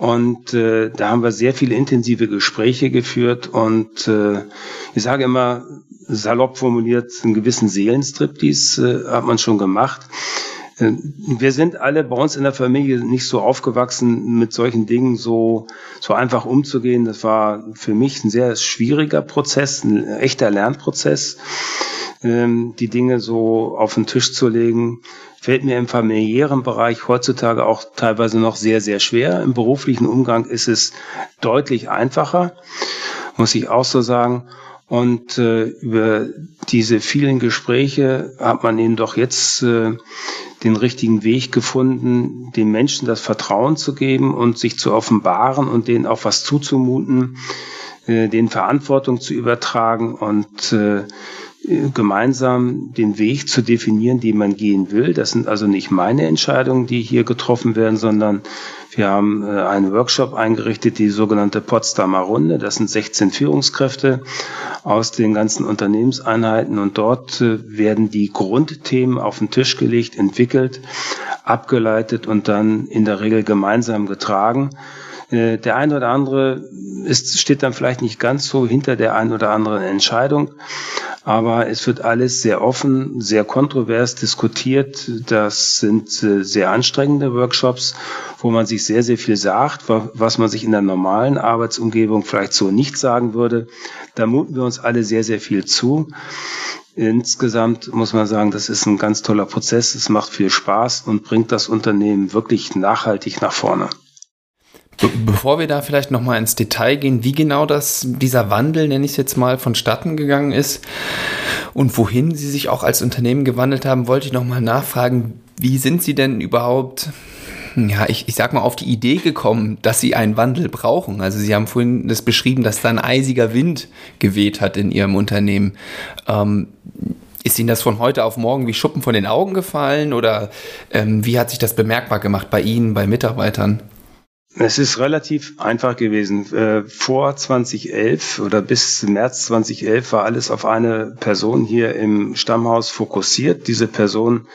Und äh, da haben wir sehr viele intensive Gespräche geführt. Und äh, ich sage immer, salopp formuliert, einen gewissen Seelenstriptease äh, hat man schon gemacht. Äh, wir sind alle bei uns in der Familie nicht so aufgewachsen, mit solchen Dingen so, so einfach umzugehen. Das war für mich ein sehr schwieriger Prozess, ein echter Lernprozess, ähm, die Dinge so auf den Tisch zu legen. Fällt mir im familiären Bereich heutzutage auch teilweise noch sehr, sehr schwer. Im beruflichen Umgang ist es deutlich einfacher, muss ich auch so sagen. Und äh, über diese vielen Gespräche hat man eben doch jetzt äh, den richtigen Weg gefunden, den Menschen das Vertrauen zu geben und sich zu offenbaren und denen auch was zuzumuten, äh, den Verantwortung zu übertragen und äh, gemeinsam den Weg zu definieren, den man gehen will. Das sind also nicht meine Entscheidungen, die hier getroffen werden, sondern wir haben äh, einen Workshop eingerichtet, die sogenannte Potsdamer Runde. Das sind 16 Führungskräfte aus den ganzen Unternehmenseinheiten und dort äh, werden die Grundthemen auf den Tisch gelegt, entwickelt, abgeleitet und dann in der Regel gemeinsam getragen. Äh, der eine oder andere ist, steht dann vielleicht nicht ganz so hinter der einen oder anderen Entscheidung, aber es wird alles sehr offen, sehr kontrovers diskutiert. Das sind äh, sehr anstrengende Workshops, wo man sich sehr, sehr viel sagt, was man sich in der normalen Arbeitsumgebung vielleicht so nicht sagen würde. Da muten wir uns alle sehr, sehr viel zu. Insgesamt muss man sagen, das ist ein ganz toller Prozess. Es macht viel Spaß und bringt das Unternehmen wirklich nachhaltig nach vorne. Be bevor wir da vielleicht nochmal ins Detail gehen, wie genau das, dieser Wandel, nenne ich es jetzt mal, vonstatten gegangen ist und wohin Sie sich auch als Unternehmen gewandelt haben, wollte ich nochmal nachfragen, wie sind Sie denn überhaupt, ja, ich, ich sag mal, auf die Idee gekommen, dass Sie einen Wandel brauchen? Also Sie haben vorhin das beschrieben, dass da ein eisiger Wind geweht hat in Ihrem Unternehmen. Ähm, ist Ihnen das von heute auf morgen wie Schuppen von den Augen gefallen oder ähm, wie hat sich das bemerkbar gemacht bei Ihnen, bei Mitarbeitern? Es ist relativ einfach gewesen. Äh, vor 2011 oder bis März 2011 war alles auf eine Person hier im Stammhaus fokussiert. Diese Person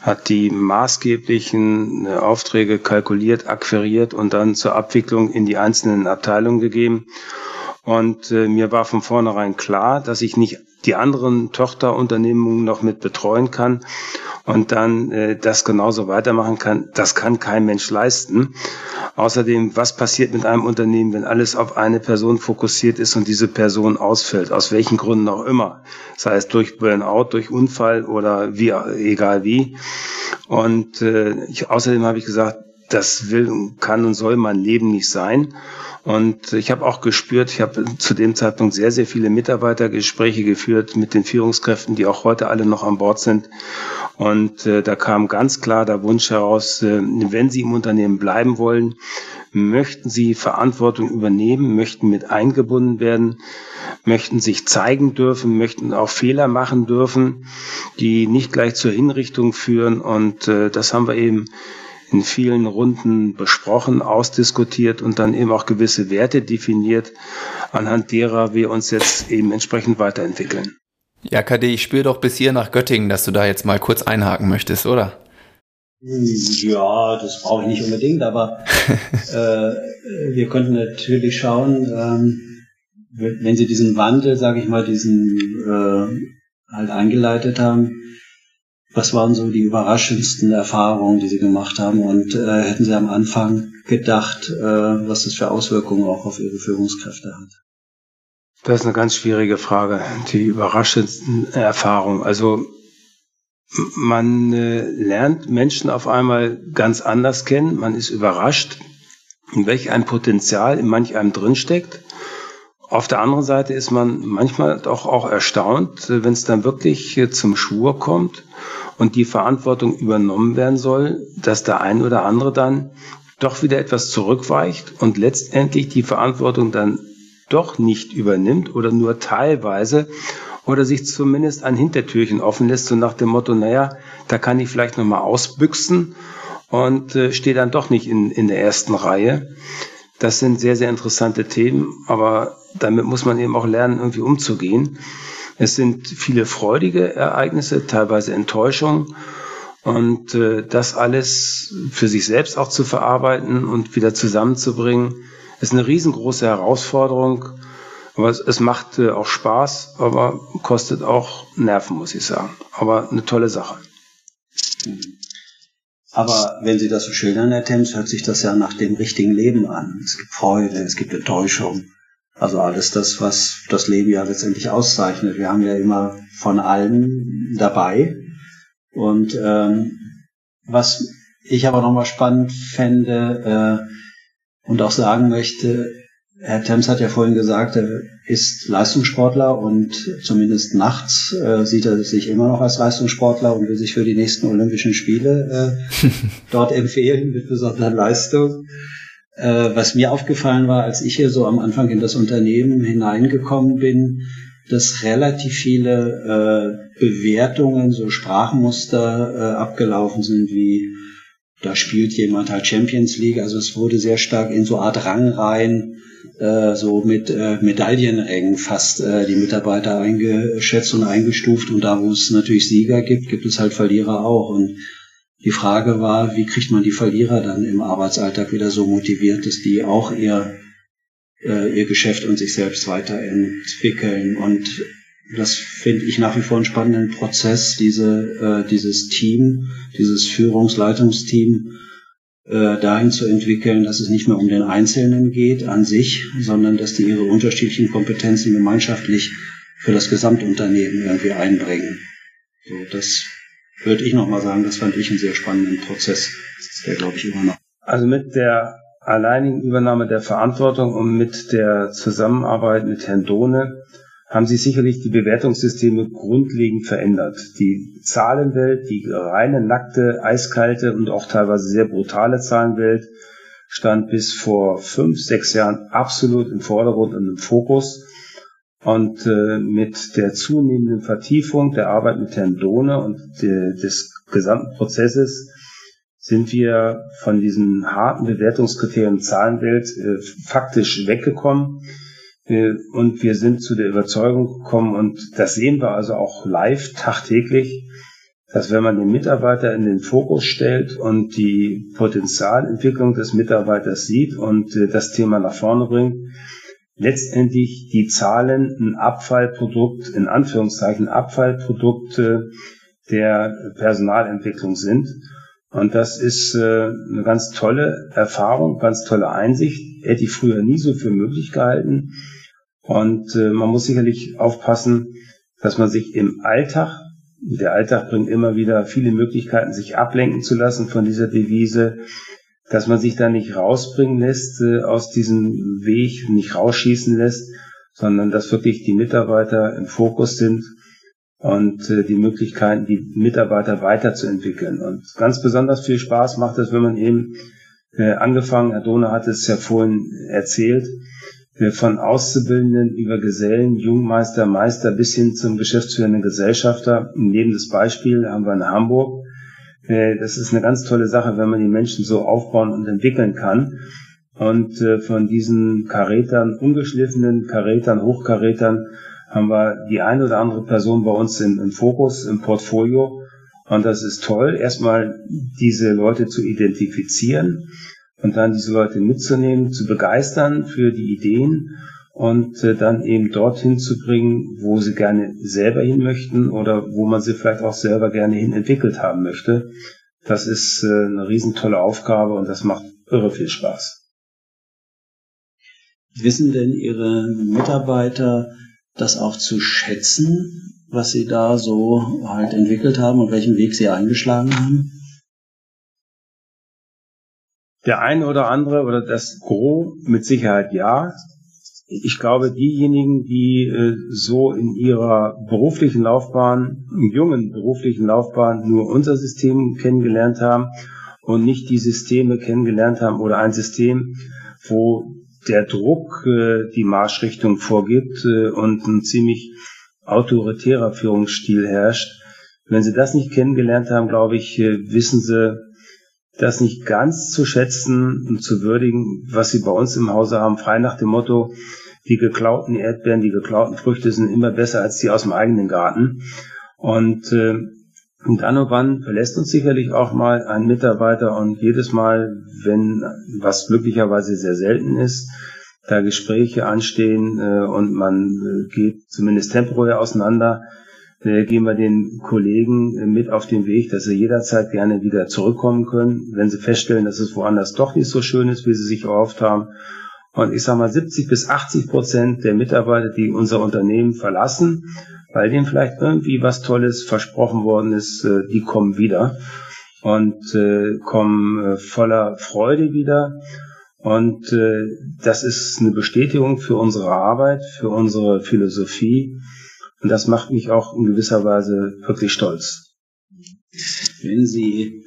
hat die maßgeblichen äh, Aufträge kalkuliert, akquiriert und dann zur Abwicklung in die einzelnen Abteilungen gegeben. Und äh, mir war von vornherein klar, dass ich nicht die anderen Tochterunternehmungen noch mit betreuen kann und dann äh, das genauso weitermachen kann. Das kann kein Mensch leisten. Außerdem, was passiert mit einem Unternehmen, wenn alles auf eine Person fokussiert ist und diese Person ausfällt, aus welchen Gründen auch immer, sei es durch Burnout, durch Unfall oder wie, egal wie. Und äh, ich, außerdem habe ich gesagt, das will, kann und soll mein Leben nicht sein. Und ich habe auch gespürt, ich habe zu dem Zeitpunkt sehr, sehr viele Mitarbeitergespräche geführt mit den Führungskräften, die auch heute alle noch an Bord sind. Und äh, da kam ganz klar der Wunsch heraus, äh, wenn Sie im Unternehmen bleiben wollen, möchten Sie Verantwortung übernehmen, möchten mit eingebunden werden, möchten sich zeigen dürfen, möchten auch Fehler machen dürfen, die nicht gleich zur Hinrichtung führen. Und äh, das haben wir eben in vielen Runden besprochen, ausdiskutiert und dann eben auch gewisse Werte definiert, anhand derer wir uns jetzt eben entsprechend weiterentwickeln. Ja, KD, ich spüre doch bis hier nach Göttingen, dass du da jetzt mal kurz einhaken möchtest, oder? Ja, das brauche ich nicht unbedingt, aber (laughs) äh, wir könnten natürlich schauen, ähm, wenn Sie diesen Wandel, sage ich mal, diesen äh, halt eingeleitet haben, was waren so die überraschendsten Erfahrungen, die Sie gemacht haben? Und äh, hätten Sie am Anfang gedacht, äh, was das für Auswirkungen auch auf Ihre Führungskräfte hat? Das ist eine ganz schwierige Frage. Die überraschendsten Erfahrungen. Also man äh, lernt Menschen auf einmal ganz anders kennen. Man ist überrascht, welch ein Potenzial in manch einem drinsteckt. Auf der anderen Seite ist man manchmal doch auch erstaunt, wenn es dann wirklich zum Schwur kommt und die Verantwortung übernommen werden soll, dass der ein oder andere dann doch wieder etwas zurückweicht und letztendlich die Verantwortung dann doch nicht übernimmt oder nur teilweise oder sich zumindest ein Hintertürchen offen lässt, so nach dem Motto, naja, da kann ich vielleicht nochmal ausbüchsen und äh, stehe dann doch nicht in, in der ersten Reihe. Das sind sehr, sehr interessante Themen, aber damit muss man eben auch lernen, irgendwie umzugehen. Es sind viele freudige Ereignisse, teilweise Enttäuschungen. Und äh, das alles für sich selbst auch zu verarbeiten und wieder zusammenzubringen, ist eine riesengroße Herausforderung. Aber es, es macht äh, auch Spaß, aber kostet auch Nerven, muss ich sagen. Aber eine tolle Sache. Aber wenn Sie das so schildern, Herr Thames, hört sich das ja nach dem richtigen Leben an. Es gibt Freude, es gibt Enttäuschung. Also alles das, was das Leben ja letztendlich auszeichnet. Wir haben ja immer von allem dabei. Und ähm, was ich aber nochmal spannend fände äh, und auch sagen möchte, Herr Thames hat ja vorhin gesagt, er ist Leistungssportler und zumindest nachts äh, sieht er sich immer noch als Leistungssportler und will sich für die nächsten Olympischen Spiele äh, (laughs) dort empfehlen mit besonderer Leistung. Äh, was mir aufgefallen war, als ich hier so am Anfang in das Unternehmen hineingekommen bin, dass relativ viele äh, Bewertungen, so Sprachmuster äh, abgelaufen sind, wie da spielt jemand halt Champions League. Also es wurde sehr stark in so Art Rangreihen, äh, so mit äh, Medaillenrängen fast äh, die Mitarbeiter eingeschätzt und eingestuft. Und da, wo es natürlich Sieger gibt, gibt es halt Verlierer auch. Und die Frage war, wie kriegt man die Verlierer dann im Arbeitsalltag wieder so motiviert, dass die auch ihr, äh, ihr Geschäft und sich selbst weiterentwickeln. Und das finde ich nach wie vor einen spannenden Prozess, diese, äh, dieses Team, dieses Führungsleitungsteam äh, dahin zu entwickeln, dass es nicht mehr um den Einzelnen geht an sich, sondern dass die ihre unterschiedlichen Kompetenzen gemeinschaftlich für das Gesamtunternehmen irgendwie einbringen. So, das würde ich nochmal sagen, das fand ich einen sehr spannenden Prozess, der glaube ich immer noch. Also mit der alleinigen Übernahme der Verantwortung und mit der Zusammenarbeit mit Herrn Dohne haben sich sicherlich die Bewertungssysteme grundlegend verändert. Die Zahlenwelt, die reine, nackte, eiskalte und auch teilweise sehr brutale Zahlenwelt stand bis vor fünf, sechs Jahren absolut im Vordergrund und im Fokus. Und äh, mit der zunehmenden Vertiefung der Arbeit mit Herrn Dohne und de, des gesamten Prozesses sind wir von diesen harten Bewertungskriterien Zahlenwelt äh, faktisch weggekommen. Äh, und wir sind zu der Überzeugung gekommen, und das sehen wir also auch live tagtäglich, dass wenn man den Mitarbeiter in den Fokus stellt und die Potenzialentwicklung des Mitarbeiters sieht und äh, das Thema nach vorne bringt, letztendlich die Zahlen ein Abfallprodukt, in Anführungszeichen Abfallprodukte der Personalentwicklung sind. Und das ist äh, eine ganz tolle Erfahrung, ganz tolle Einsicht. Hätte ich früher nie so für möglich gehalten. Und äh, man muss sicherlich aufpassen, dass man sich im Alltag, der Alltag bringt immer wieder viele Möglichkeiten, sich ablenken zu lassen von dieser Devise, dass man sich da nicht rausbringen lässt äh, aus diesem Weg, nicht rausschießen lässt, sondern dass wirklich die Mitarbeiter im Fokus sind und äh, die Möglichkeiten, die Mitarbeiter weiterzuentwickeln. Und ganz besonders viel Spaß macht es, wenn man eben äh, angefangen, Herr Dohne hat es ja vorhin erzählt, äh, von Auszubildenden über Gesellen, Jungmeister, Meister bis hin zum geschäftsführenden Gesellschafter. Ein lebendes Beispiel haben wir in Hamburg das ist eine ganz tolle Sache, wenn man die Menschen so aufbauen und entwickeln kann. Und äh, von diesen Karätern, ungeschliffenen Karätern, Hochkarätern, haben wir die eine oder andere Person bei uns im, im Fokus, im Portfolio. Und das ist toll, erstmal diese Leute zu identifizieren und dann diese Leute mitzunehmen, zu begeistern für die Ideen und äh, dann eben dorthin zu bringen, wo sie gerne selber hin möchten oder wo man sie vielleicht auch selber gerne hin entwickelt haben möchte. Das ist äh, eine riesentolle Aufgabe und das macht irre viel Spaß. Wissen denn Ihre Mitarbeiter das auch zu schätzen, was Sie da so halt entwickelt haben und welchen Weg Sie eingeschlagen haben? Der eine oder andere oder das Gros mit Sicherheit ja ich glaube, diejenigen, die äh, so in ihrer beruflichen Laufbahn, jungen beruflichen Laufbahn nur unser System kennengelernt haben und nicht die Systeme kennengelernt haben oder ein System, wo der Druck äh, die Marschrichtung vorgibt äh, und ein ziemlich autoritärer Führungsstil herrscht. Wenn Sie das nicht kennengelernt haben, glaube ich, wissen Sie das nicht ganz zu schätzen und zu würdigen, was Sie bei uns im Hause haben, frei nach dem Motto, die geklauten Erdbeeren, die geklauten Früchte sind immer besser als die aus dem eigenen Garten. Und äh, und dann und wann verlässt uns sicherlich auch mal ein Mitarbeiter und jedes Mal, wenn was glücklicherweise sehr selten ist, da Gespräche anstehen äh, und man äh, geht zumindest temporär auseinander, äh, gehen wir den Kollegen äh, mit auf den Weg, dass sie jederzeit gerne wieder zurückkommen können, wenn sie feststellen, dass es woanders doch nicht so schön ist, wie sie sich erhofft haben. Und ich sage mal, 70 bis 80 Prozent der Mitarbeiter, die unser Unternehmen verlassen, weil denen vielleicht irgendwie was Tolles versprochen worden ist, äh, die kommen wieder und äh, kommen voller Freude wieder. Und das ist eine Bestätigung für unsere Arbeit, für unsere Philosophie. Und das macht mich auch in gewisser Weise wirklich stolz. Wenn Sie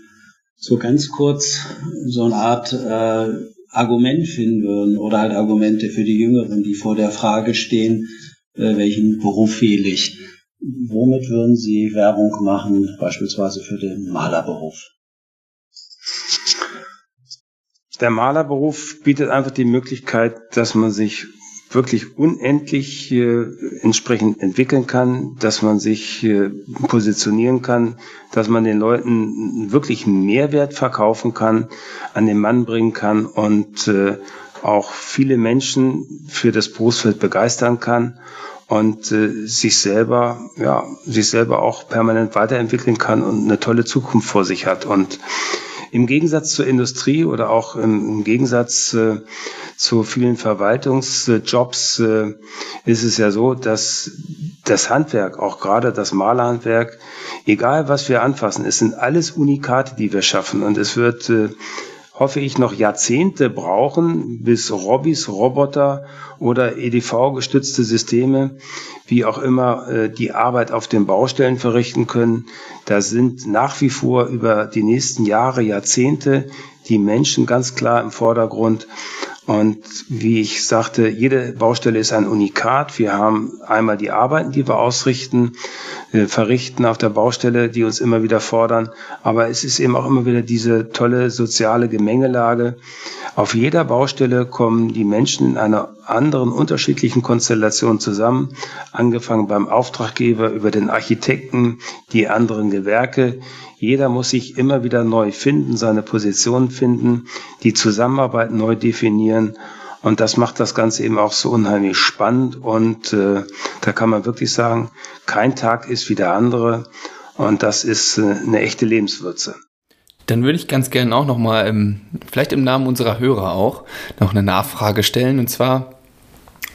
so ganz kurz so eine Art äh, Argument finden würden oder halt Argumente für die Jüngeren, die vor der Frage stehen, äh, welchen Beruf wähle ich? Womit würden Sie Werbung machen, beispielsweise für den Malerberuf? Der Malerberuf bietet einfach die Möglichkeit, dass man sich wirklich unendlich äh, entsprechend entwickeln kann, dass man sich äh, positionieren kann, dass man den Leuten wirklich Mehrwert verkaufen kann, an den Mann bringen kann und äh, auch viele Menschen für das Berufsfeld begeistern kann und äh, sich selber, ja, sich selber auch permanent weiterentwickeln kann und eine tolle Zukunft vor sich hat. Und im Gegensatz zur Industrie oder auch im, Gegensatz äh, zu vielen Verwaltungsjobs äh, ist es ja so, dass das Handwerk, auch gerade das Malerhandwerk, egal was wir anfassen, es sind alles Unikate, die wir schaffen. Und es wird äh, hoffe ich, noch Jahrzehnte brauchen, bis Robbys, Roboter oder EDV-gestützte Systeme, wie auch immer, äh, die Arbeit auf den Baustellen verrichten können. Da sind nach wie vor über die nächsten Jahre, Jahrzehnte die Menschen ganz klar im Vordergrund. Und wie ich sagte, jede Baustelle ist ein Unikat. Wir haben einmal die Arbeiten, die wir ausrichten, äh, verrichten auf der Baustelle, die uns immer wieder fordern. Aber es ist eben auch immer wieder diese tolle soziale Gemengelage. Auf jeder Baustelle kommen die Menschen in einer anderen, unterschiedlichen Konstellation zusammen, angefangen beim Auftraggeber über den Architekten, die anderen Gewerke, jeder muss sich immer wieder neu finden, seine Position finden, die Zusammenarbeit neu definieren. Und das macht das Ganze eben auch so unheimlich spannend. Und äh, da kann man wirklich sagen, kein Tag ist wie der andere. Und das ist äh, eine echte Lebenswürze. Dann würde ich ganz gerne auch nochmal, ähm, vielleicht im Namen unserer Hörer auch, noch eine Nachfrage stellen. Und zwar,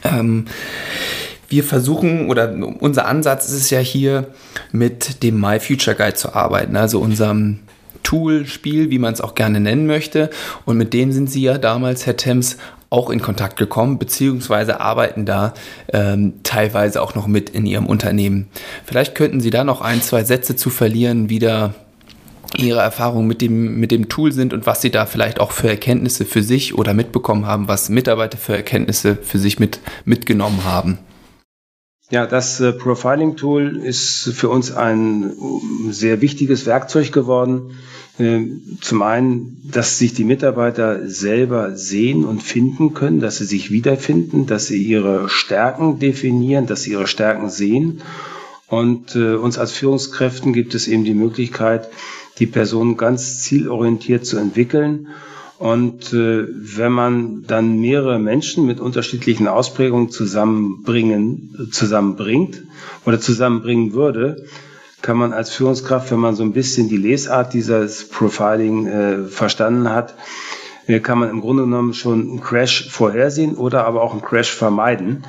ähm, wir versuchen oder unser Ansatz ist es ja hier mit dem My Future Guide zu arbeiten, also unserem Tool, Spiel, wie man es auch gerne nennen möchte. Und mit dem sind Sie ja damals, Herr Thames, auch in Kontakt gekommen, beziehungsweise arbeiten da ähm, teilweise auch noch mit in Ihrem Unternehmen. Vielleicht könnten Sie da noch ein, zwei Sätze zu verlieren, wie da Ihre Erfahrungen mit dem, mit dem Tool sind und was Sie da vielleicht auch für Erkenntnisse für sich oder mitbekommen haben, was Mitarbeiter für Erkenntnisse für sich mit, mitgenommen haben. Ja, das äh, Profiling-Tool ist für uns ein sehr wichtiges Werkzeug geworden. Ähm, zum einen, dass sich die Mitarbeiter selber sehen und finden können, dass sie sich wiederfinden, dass sie ihre Stärken definieren, dass sie ihre Stärken sehen. Und äh, uns als Führungskräften gibt es eben die Möglichkeit, die Person ganz zielorientiert zu entwickeln und äh, wenn man dann mehrere Menschen mit unterschiedlichen Ausprägungen zusammenbringen, zusammenbringt oder zusammenbringen würde, kann man als Führungskraft, wenn man so ein bisschen die Lesart dieses Profiling äh, verstanden hat, äh, kann man im Grunde genommen schon einen Crash vorhersehen oder aber auch einen Crash vermeiden.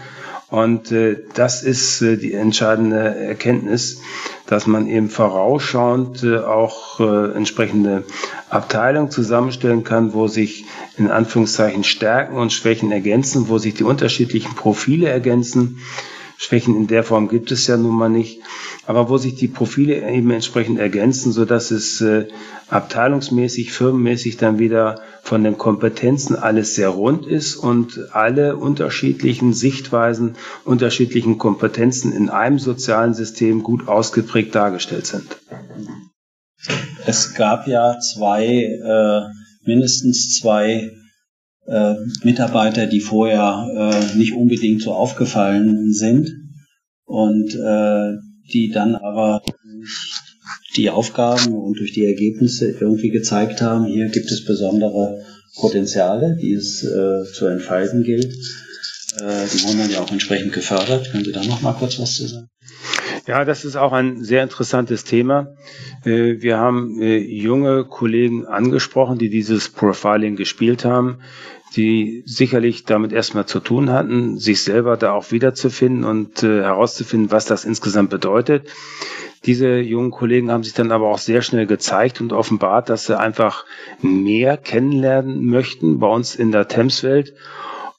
Und äh, das ist äh, die entscheidende Erkenntnis, dass man eben vorausschauend äh, auch äh, entsprechende Abteilungen zusammenstellen kann, wo sich in Anführungszeichen Stärken und Schwächen ergänzen, wo sich die unterschiedlichen Profile ergänzen. Schwächen in der Form gibt es ja nun mal nicht. Aber wo sich die Profile eben entsprechend ergänzen, so dass es äh, abteilungsmäßig, firmenmäßig dann wieder von den Kompetenzen alles sehr rund ist und alle unterschiedlichen Sichtweisen, unterschiedlichen Kompetenzen in einem sozialen System gut ausgeprägt dargestellt sind. Es gab ja zwei, äh, mindestens zwei äh, Mitarbeiter, die vorher äh, nicht unbedingt so aufgefallen sind und äh, die dann aber die Aufgaben und durch die Ergebnisse irgendwie gezeigt haben, hier gibt es besondere Potenziale, die es äh, zu entfalten gilt. Äh, die wurden dann ja auch entsprechend gefördert. Können Sie da noch mal kurz was zu sagen? Ja, das ist auch ein sehr interessantes Thema. Äh, wir haben äh, junge Kollegen angesprochen, die dieses Profiling gespielt haben, die sicherlich damit erstmal zu tun hatten, sich selber da auch wiederzufinden und äh, herauszufinden, was das insgesamt bedeutet. Diese jungen Kollegen haben sich dann aber auch sehr schnell gezeigt und offenbart, dass sie einfach mehr kennenlernen möchten bei uns in der Thames-Welt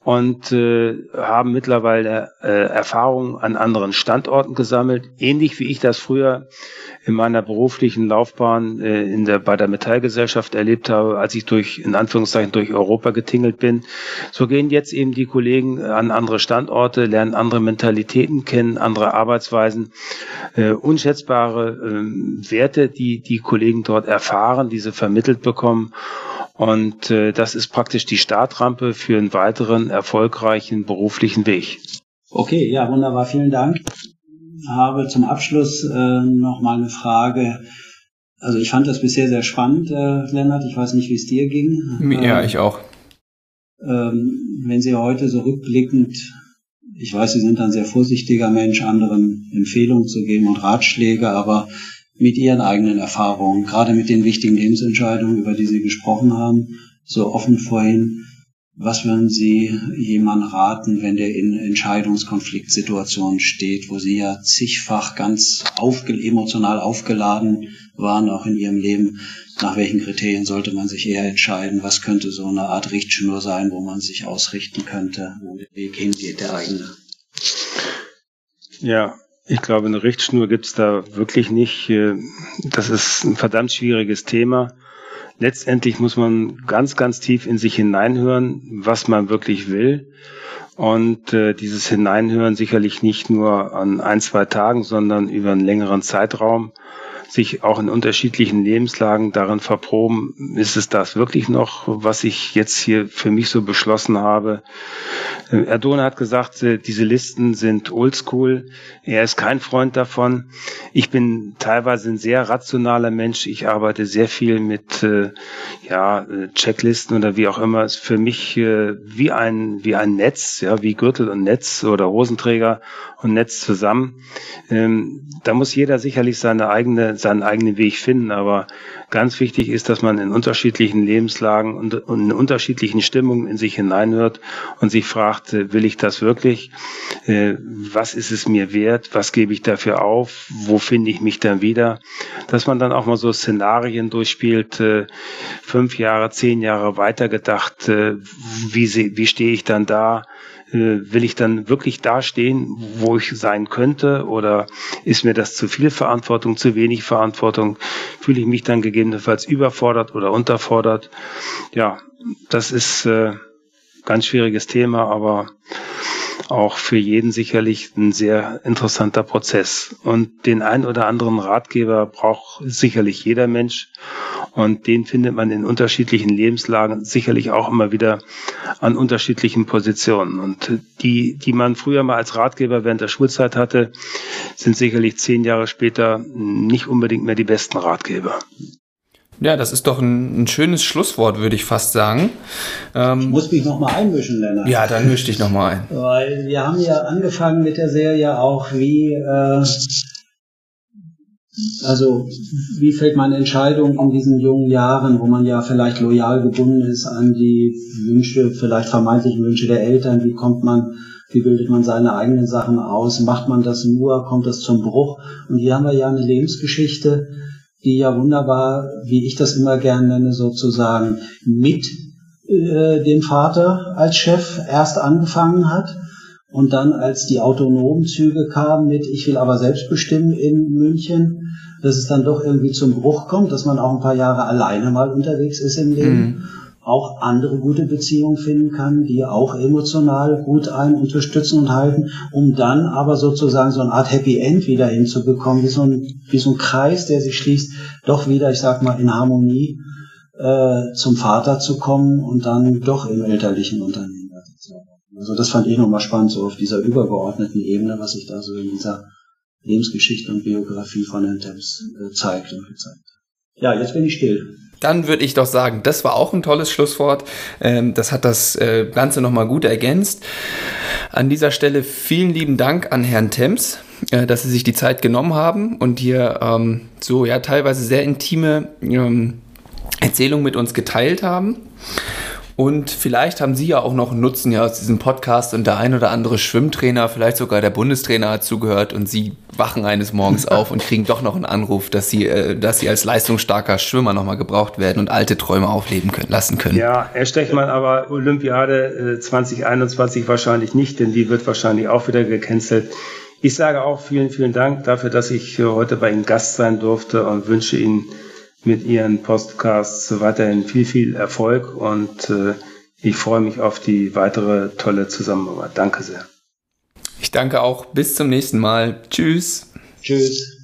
und äh, haben mittlerweile äh, Erfahrungen an anderen Standorten gesammelt, ähnlich wie ich das früher in meiner beruflichen Laufbahn äh, in der bei der Metallgesellschaft erlebt habe, als ich durch in Anführungszeichen durch Europa getingelt bin. So gehen jetzt eben die Kollegen an andere Standorte, lernen andere Mentalitäten kennen, andere Arbeitsweisen, äh, unschätzbare äh, Werte, die die Kollegen dort erfahren, diese vermittelt bekommen und äh, das ist praktisch die Startrampe für einen weiteren erfolgreichen beruflichen Weg. Okay, ja, wunderbar, vielen Dank. Ich habe zum Abschluss äh, noch mal eine Frage. Also ich fand das bisher sehr spannend, äh, Lennart. Ich weiß nicht, wie es dir ging. Ja, ähm, ich auch. Ähm, wenn Sie heute so rückblickend, ich weiß, Sie sind ein sehr vorsichtiger Mensch, anderen Empfehlungen zu geben und Ratschläge, aber mit Ihren eigenen Erfahrungen, gerade mit den wichtigen Lebensentscheidungen, über die Sie gesprochen haben, so offen vorhin. Was würden Sie jemandem raten, wenn der in Entscheidungskonfliktsituationen steht, wo Sie ja zigfach ganz aufge emotional aufgeladen waren, auch in Ihrem Leben? Nach welchen Kriterien sollte man sich eher entscheiden? Was könnte so eine Art Richtschnur sein, wo man sich ausrichten könnte, wo der Weg hingeht, der eigene? Ja, ich glaube, eine Richtschnur gibt's da wirklich nicht. Äh, das ist ein verdammt schwieriges Thema. Letztendlich muss man ganz, ganz tief in sich hineinhören, was man wirklich will. Und äh, dieses Hineinhören sicherlich nicht nur an ein, zwei Tagen, sondern über einen längeren Zeitraum sich auch in unterschiedlichen Lebenslagen darin verproben, ist es das wirklich noch, was ich jetzt hier für mich so beschlossen habe. Äh, Erdona hat gesagt, äh, diese Listen sind oldschool. Er ist kein Freund davon. Ich bin teilweise ein sehr rationaler Mensch. Ich arbeite sehr viel mit äh, ja, Checklisten oder wie auch immer. Ist für mich wie ein, wie ein Netz, ja, wie Gürtel und Netz oder Hosenträger und Netz zusammen. Ähm, da muss jeder sicherlich seine eigene, seinen eigenen Weg finden, aber ganz wichtig ist, dass man in unterschiedlichen Lebenslagen und in unterschiedlichen Stimmungen in sich hineinhört und sich fragt, äh, will ich das wirklich? Äh, was ist es mir wert? Was gebe ich dafür auf? Wo finde ich mich dann wieder? Dass man dann auch mal so Szenarien durchspielt, äh, fünf Jahre, zehn Jahre weitergedacht, wie, wie stehe ich dann da? Äh, will ich dann wirklich dastehen, wo ich sein könnte? Oder ist mir das zu viel Verantwortung, zu wenig Verantwortung? Fühle ich mich dann gegebenenfalls überfordert oder unterfordert? Ja, das ist äh, ganz schwieriges Thema, aber auch für jeden sicherlich ein sehr interessanter Prozess. Und den ein oder anderen Ratgeber braucht sicherlich jeder Mensch. Und den findet man in unterschiedlichen Lebenslagen sicherlich auch immer wieder an unterschiedlichen Positionen. Und die, die man früher mal als Ratgeber während der Schulzeit hatte, sind sicherlich zehn Jahre später nicht unbedingt mehr die besten Ratgeber. Ja, das ist doch ein, ein schönes Schlusswort, würde ich fast sagen. Ähm, ich muss mich nochmal einmischen, Lennart. Ja, dann misch dich nochmal ein. Weil wir haben ja angefangen mit der Serie auch, wie, äh, also, wie fällt man Entscheidungen in diesen jungen Jahren, wo man ja vielleicht loyal gebunden ist an die Wünsche, vielleicht vermeintlichen Wünsche der Eltern, wie kommt man wie bildet man seine eigenen Sachen aus, macht man das nur, kommt das zum Bruch. Und hier haben wir ja eine Lebensgeschichte, die ja wunderbar, wie ich das immer gern nenne, sozusagen mit äh, dem Vater als Chef erst angefangen hat Und dann, als die autonomen Züge kamen mit, ich will aber selbst bestimmen in München, dass es dann doch irgendwie zum Bruch kommt, dass man auch ein paar Jahre alleine mal unterwegs ist im Leben. Mhm auch andere gute Beziehungen finden kann, die auch emotional gut einen unterstützen und halten, um dann aber sozusagen so eine Art Happy End wieder hinzubekommen, wie so ein, wie so ein Kreis, der sich schließt, doch wieder, ich sag mal, in Harmonie äh, zum Vater zu kommen und dann doch im elterlichen Unternehmen Also das fand ich nochmal spannend, so auf dieser übergeordneten Ebene, was sich da so in dieser Lebensgeschichte und Biografie von Herrn Thames äh, zeigt und gezeigt. Ja, jetzt bin ich still. Dann würde ich doch sagen, das war auch ein tolles Schlusswort. Ähm, das hat das äh, Ganze nochmal gut ergänzt. An dieser Stelle vielen lieben Dank an Herrn Temps, äh, dass Sie sich die Zeit genommen haben und hier ähm, so ja teilweise sehr intime ähm, Erzählungen mit uns geteilt haben. Und vielleicht haben Sie ja auch noch einen Nutzen ja aus diesem Podcast und der ein oder andere Schwimmtrainer, vielleicht sogar der Bundestrainer hat zugehört und Sie wachen eines Morgens (laughs) auf und kriegen doch noch einen Anruf, dass Sie, äh, dass Sie als leistungsstarker Schwimmer nochmal gebraucht werden und alte Träume aufleben können, lassen können. Ja, Herr Stechmann, aber Olympiade äh, 2021 wahrscheinlich nicht, denn die wird wahrscheinlich auch wieder gecancelt. Ich sage auch vielen, vielen Dank dafür, dass ich heute bei Ihnen Gast sein durfte und wünsche Ihnen mit Ihren Podcasts weiterhin viel, viel Erfolg und äh, ich freue mich auf die weitere tolle Zusammenarbeit. Danke sehr. Ich danke auch. Bis zum nächsten Mal. Tschüss. Tschüss.